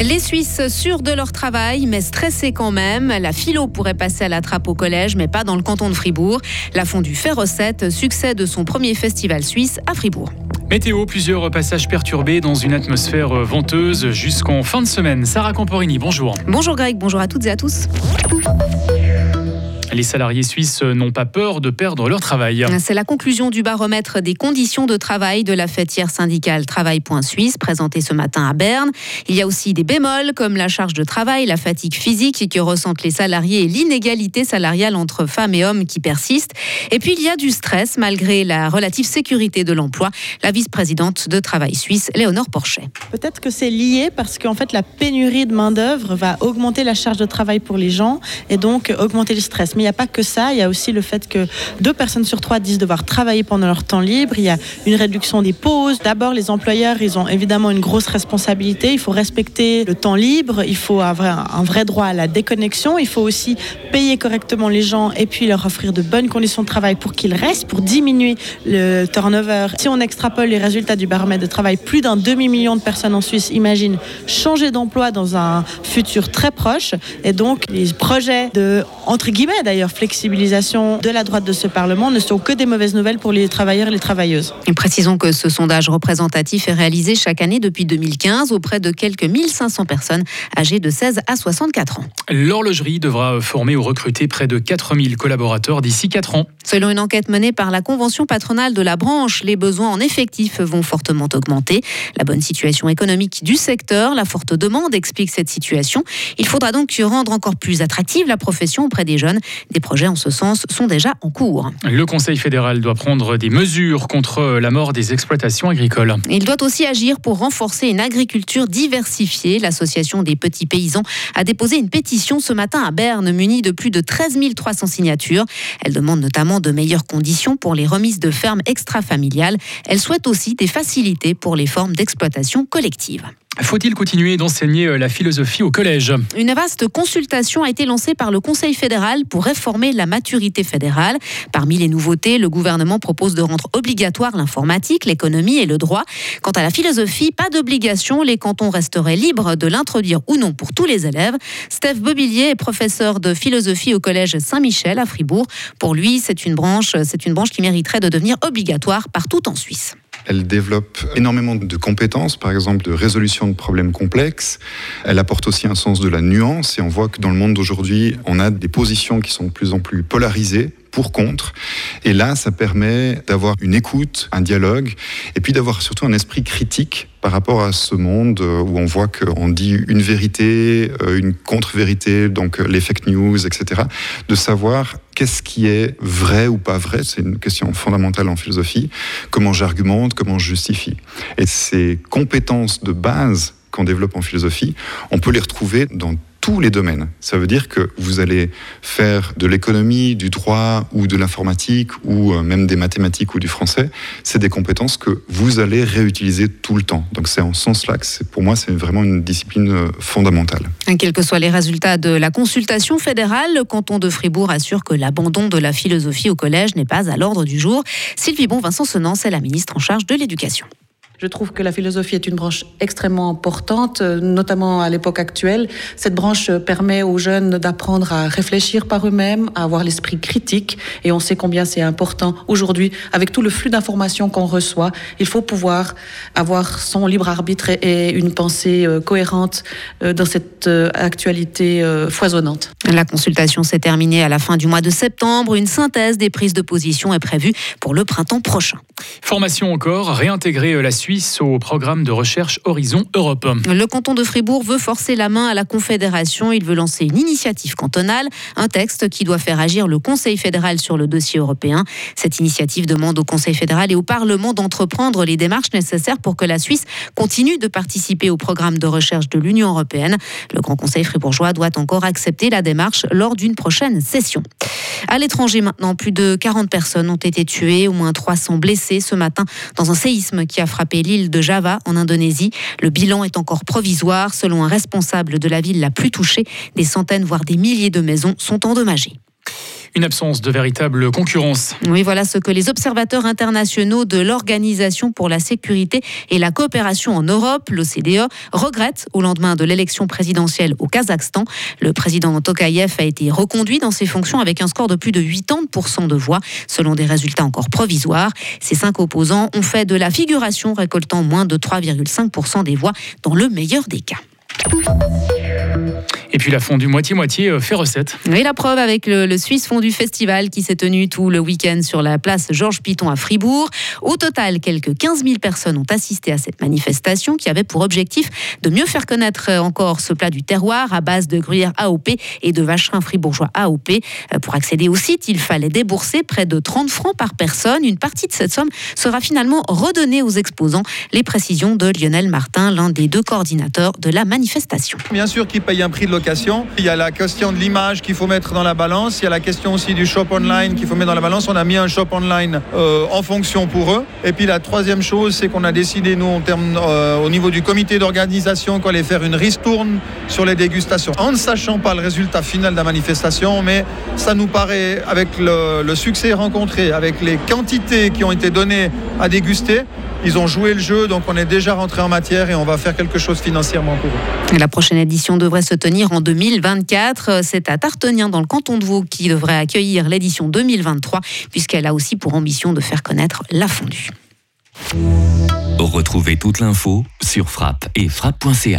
Les Suisses sûrs de leur travail, mais stressés quand même. La philo pourrait passer à la trappe au collège, mais pas dans le canton de Fribourg. La fondue fait recette, succès de son premier festival suisse à Fribourg. Météo, plusieurs passages perturbés dans une atmosphère venteuse jusqu'en fin de semaine. Sarah Camporini, bonjour. Bonjour Greg, bonjour à toutes et à tous. Les salariés suisses n'ont pas peur de perdre leur travail. C'est la conclusion du baromètre des conditions de travail de la fêtière syndicale Travail.Suisse présentée ce matin à Berne. Il y a aussi des bémols comme la charge de travail, la fatigue physique que ressentent les salariés et l'inégalité salariale entre femmes et hommes qui persiste. Et puis il y a du stress malgré la relative sécurité de l'emploi. La vice-présidente de Travail Suisse, Léonore Porchet. Peut-être que c'est lié parce qu'en fait la pénurie de main-d'œuvre va augmenter la charge de travail pour les gens et donc augmenter le stress il n'y a pas que ça. Il y a aussi le fait que deux personnes sur trois disent devoir travailler pendant leur temps libre. Il y a une réduction des pauses. D'abord, les employeurs, ils ont évidemment une grosse responsabilité. Il faut respecter le temps libre. Il faut avoir un vrai droit à la déconnexion. Il faut aussi payer correctement les gens et puis leur offrir de bonnes conditions de travail pour qu'ils restent, pour diminuer le turnover. Si on extrapole les résultats du baromètre de travail, plus d'un demi-million de personnes en Suisse imaginent changer d'emploi dans un futur très proche. Et donc, les projets de, entre guillemets, d'ailleurs flexibilisation de la droite de ce Parlement ne sont que des mauvaises nouvelles pour les travailleurs et les travailleuses. Et précisons que ce sondage représentatif est réalisé chaque année depuis 2015 auprès de quelques 1500 personnes âgées de 16 à 64 ans. L'horlogerie devra former ou recruter près de 4000 collaborateurs d'ici 4 ans. Selon une enquête menée par la convention patronale de la branche, les besoins en effectifs vont fortement augmenter. La bonne situation économique du secteur, la forte demande explique cette situation. Il faudra donc rendre encore plus attractive la profession auprès des jeunes. Des projets en ce sens sont déjà en cours. Le Conseil fédéral doit prendre des mesures contre la mort des exploitations agricoles. Il doit aussi agir pour renforcer une agriculture diversifiée. L'association des petits paysans a déposé une pétition ce matin à Berne munie de plus de 13 300 signatures. Elle demande notamment de meilleures conditions pour les remises de fermes extra-familiales. Elle souhaite aussi des facilités pour les formes d'exploitation collective. Faut-il continuer d'enseigner euh, la philosophie au collège? Une vaste consultation a été lancée par le Conseil fédéral pour réformer la maturité fédérale. Parmi les nouveautés, le gouvernement propose de rendre obligatoire l'informatique, l'économie et le droit. Quant à la philosophie, pas d'obligation, les cantons resteraient libres de l'introduire ou non pour tous les élèves. Steph Bobillier est professeur de philosophie au collège Saint-Michel à Fribourg. Pour lui, c'est une branche, c'est une branche qui mériterait de devenir obligatoire partout en Suisse. Elle développe énormément de compétences, par exemple de résolution de problèmes complexes. Elle apporte aussi un sens de la nuance et on voit que dans le monde d'aujourd'hui, on a des positions qui sont de plus en plus polarisées pour contre. Et là, ça permet d'avoir une écoute, un dialogue, et puis d'avoir surtout un esprit critique par rapport à ce monde euh, où on voit qu'on dit une vérité, euh, une contre-vérité, donc euh, les fake news, etc. De savoir qu'est-ce qui est vrai ou pas vrai, c'est une question fondamentale en philosophie, comment j'argumente, comment je justifie. Et ces compétences de base qu'on développe en philosophie, on peut les retrouver dans tous les domaines. Ça veut dire que vous allez faire de l'économie, du droit ou de l'informatique ou euh, même des mathématiques ou du français. C'est des compétences que vous allez réutiliser tout le temps. Donc c'est en ce sens-là que pour moi c'est vraiment une discipline euh, fondamentale. Quels que soient les résultats de la consultation fédérale, le canton de Fribourg assure que l'abandon de la philosophie au collège n'est pas à l'ordre du jour. Sylvie Bon Vincent Senance est la ministre en charge de l'éducation. Je trouve que la philosophie est une branche extrêmement importante, euh, notamment à l'époque actuelle. Cette branche permet aux jeunes d'apprendre à réfléchir par eux-mêmes, à avoir l'esprit critique. Et on sait combien c'est important aujourd'hui, avec tout le flux d'informations qu'on reçoit. Il faut pouvoir avoir son libre arbitre et une pensée euh, cohérente euh, dans cette actualité foisonnante. La consultation s'est terminée à la fin du mois de septembre. Une synthèse des prises de position est prévue pour le printemps prochain. Formation encore, réintégrer la suite au programme de recherche Horizon Europe. Le canton de Fribourg veut forcer la main à la Confédération. Il veut lancer une initiative cantonale, un texte qui doit faire agir le Conseil fédéral sur le dossier européen. Cette initiative demande au Conseil fédéral et au Parlement d'entreprendre les démarches nécessaires pour que la Suisse continue de participer au programme de recherche de l'Union européenne. Le Grand Conseil fribourgeois doit encore accepter la démarche lors d'une prochaine session. À l'étranger maintenant, plus de 40 personnes ont été tuées, au moins 300 blessés ce matin dans un séisme qui a frappé l'île de Java en Indonésie. Le bilan est encore provisoire. Selon un responsable de la ville la plus touchée, des centaines voire des milliers de maisons sont endommagées. Une absence de véritable concurrence. Oui, voilà ce que les observateurs internationaux de l'Organisation pour la sécurité et la coopération en Europe, l'OCDE, regrettent au lendemain de l'élection présidentielle au Kazakhstan. Le président Tokayev a été reconduit dans ses fonctions avec un score de plus de 80% de voix, selon des résultats encore provisoires. Ces cinq opposants ont fait de la figuration, récoltant moins de 3,5% des voix dans le meilleur des cas. Et puis la fondue moitié-moitié euh, fait recette. Oui, la preuve avec le, le Suisse Fondu Festival qui s'est tenu tout le week-end sur la place Georges Piton à Fribourg. Au total, quelques 15 000 personnes ont assisté à cette manifestation qui avait pour objectif de mieux faire connaître euh, encore ce plat du terroir à base de gruyère AOP et de vacherin fribourgeois AOP. Euh, pour accéder au site, il fallait débourser près de 30 francs par personne. Une partie de cette somme sera finalement redonnée aux exposants. Les précisions de Lionel Martin, l'un des deux coordinateurs de la manifestation. Bien sûr qu'ils payent un prix de Il y a la question de l'image qu'il faut mettre dans la balance. Il y a la question aussi du shop online qu'il faut mettre dans la balance. On a mis un shop online euh, en fonction pour eux. Et puis la troisième chose, c'est qu'on a décidé, nous, euh, au niveau du comité d'organisation, qu'on allait faire une ristourne sur les dégustations. En ne sachant pas le résultat final de la manifestation, mais ça nous paraît, avec le succès rencontré, avec les quantités qui ont été données à déguster, ils ont joué le jeu, donc on est déjà rentré en matière et on va faire quelque chose financièrement pour eux. La prochaine édition devrait se tenir en 2024. C'est à Tartenien, dans le canton de Vaud, qui devrait accueillir l'édition 2023, puisqu'elle a aussi pour ambition de faire connaître la fondue. Retrouvez toute l'info sur frappe et frappe.ca.